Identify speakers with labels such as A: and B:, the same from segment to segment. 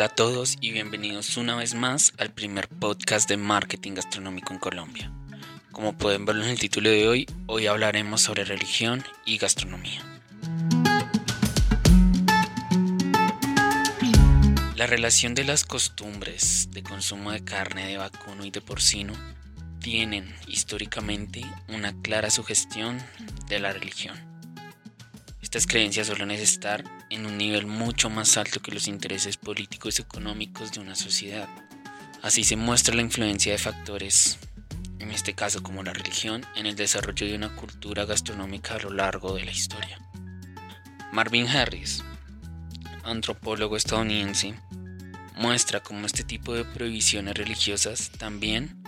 A: Hola a todos y bienvenidos una vez más al primer podcast de marketing gastronómico en Colombia. Como pueden verlo en el título de hoy, hoy hablaremos sobre religión y gastronomía. La relación de las costumbres de consumo de carne de vacuno y de porcino tienen históricamente una clara sugestión de la religión. Estas creencias suelen estar en un nivel mucho más alto que los intereses políticos y económicos de una sociedad. Así se muestra la influencia de factores, en este caso como la religión, en el desarrollo de una cultura gastronómica a lo largo de la historia. Marvin Harris, antropólogo estadounidense, muestra cómo este tipo de prohibiciones religiosas también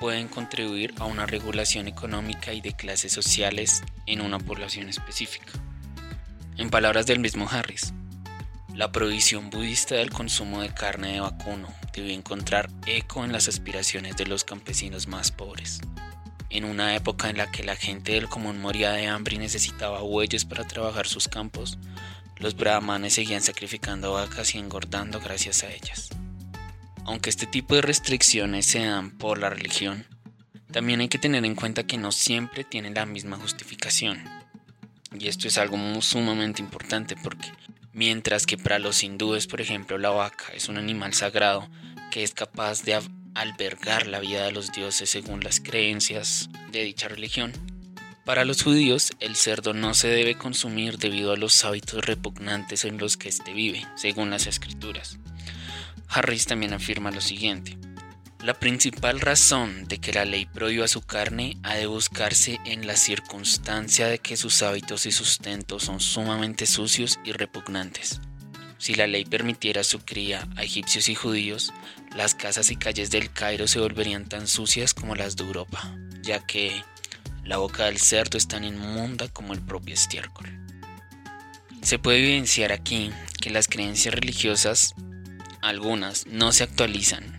A: pueden contribuir a una regulación económica y de clases sociales en una población específica. En palabras del mismo Harris, la prohibición budista del consumo de carne de vacuno debió encontrar eco en las aspiraciones de los campesinos más pobres. En una época en la que la gente del común moría de hambre y necesitaba bueyes para trabajar sus campos, los brahmanes seguían sacrificando vacas y engordando gracias a ellas. Aunque este tipo de restricciones se dan por la religión, también hay que tener en cuenta que no siempre tienen la misma justificación. Y esto es algo sumamente importante porque mientras que para los hindúes, por ejemplo, la vaca es un animal sagrado que es capaz de albergar la vida de los dioses según las creencias de dicha religión, para los judíos el cerdo no se debe consumir debido a los hábitos repugnantes en los que éste vive, según las escrituras. Harris también afirma lo siguiente. La principal razón de que la ley prohíba su carne ha de buscarse en la circunstancia de que sus hábitos y sustento son sumamente sucios y repugnantes. Si la ley permitiera su cría a egipcios y judíos, las casas y calles del Cairo se volverían tan sucias como las de Europa, ya que la boca del cerdo es tan inmunda como el propio estiércol. Se puede evidenciar aquí que las creencias religiosas, algunas, no se actualizan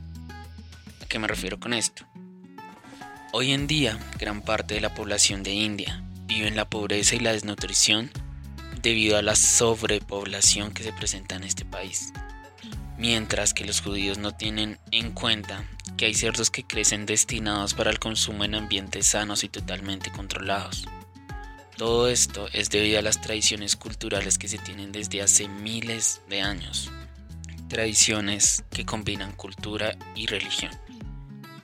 A: qué me refiero con esto? Hoy en día, gran parte de la población de India vive en la pobreza y la desnutrición debido a la sobrepoblación que se presenta en este país. Mientras que los judíos no tienen en cuenta que hay cerdos que crecen destinados para el consumo en ambientes sanos y totalmente controlados. Todo esto es debido a las tradiciones culturales que se tienen desde hace miles de años. Tradiciones que combinan cultura y religión.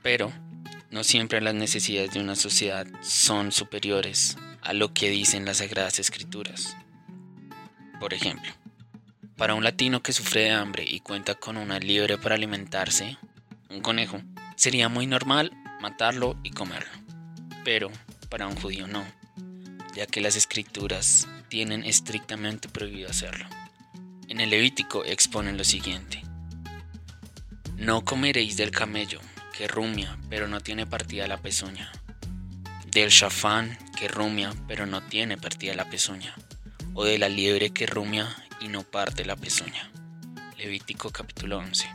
A: Pero no siempre las necesidades de una sociedad son superiores a lo que dicen las sagradas escrituras. Por ejemplo, para un latino que sufre de hambre y cuenta con una liebre para alimentarse, un conejo, sería muy normal matarlo y comerlo. Pero para un judío no, ya que las escrituras tienen estrictamente prohibido hacerlo. En el Levítico exponen lo siguiente. No comeréis del camello, que rumia pero no tiene partida la pezuña. Del chafán que rumia pero no tiene partida la pezuña. O de la liebre que rumia y no parte la pezuña. Levítico capítulo 11.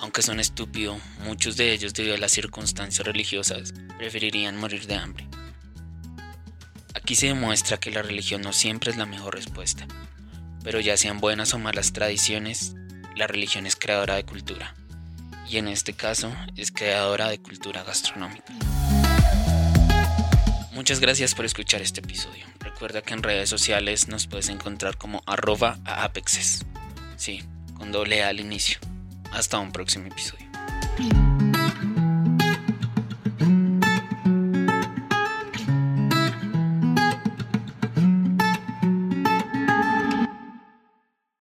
A: Aunque son estúpidos, muchos de ellos debido a las circunstancias religiosas preferirían morir de hambre. Aquí se demuestra que la religión no siempre es la mejor respuesta, pero ya sean buenas o malas tradiciones, la religión es creadora de cultura y en este caso es creadora de cultura gastronómica. Muchas gracias por escuchar este episodio. Recuerda que en redes sociales nos puedes encontrar como arroba a apexes. Sí, con doble A al inicio. Hasta un próximo episodio.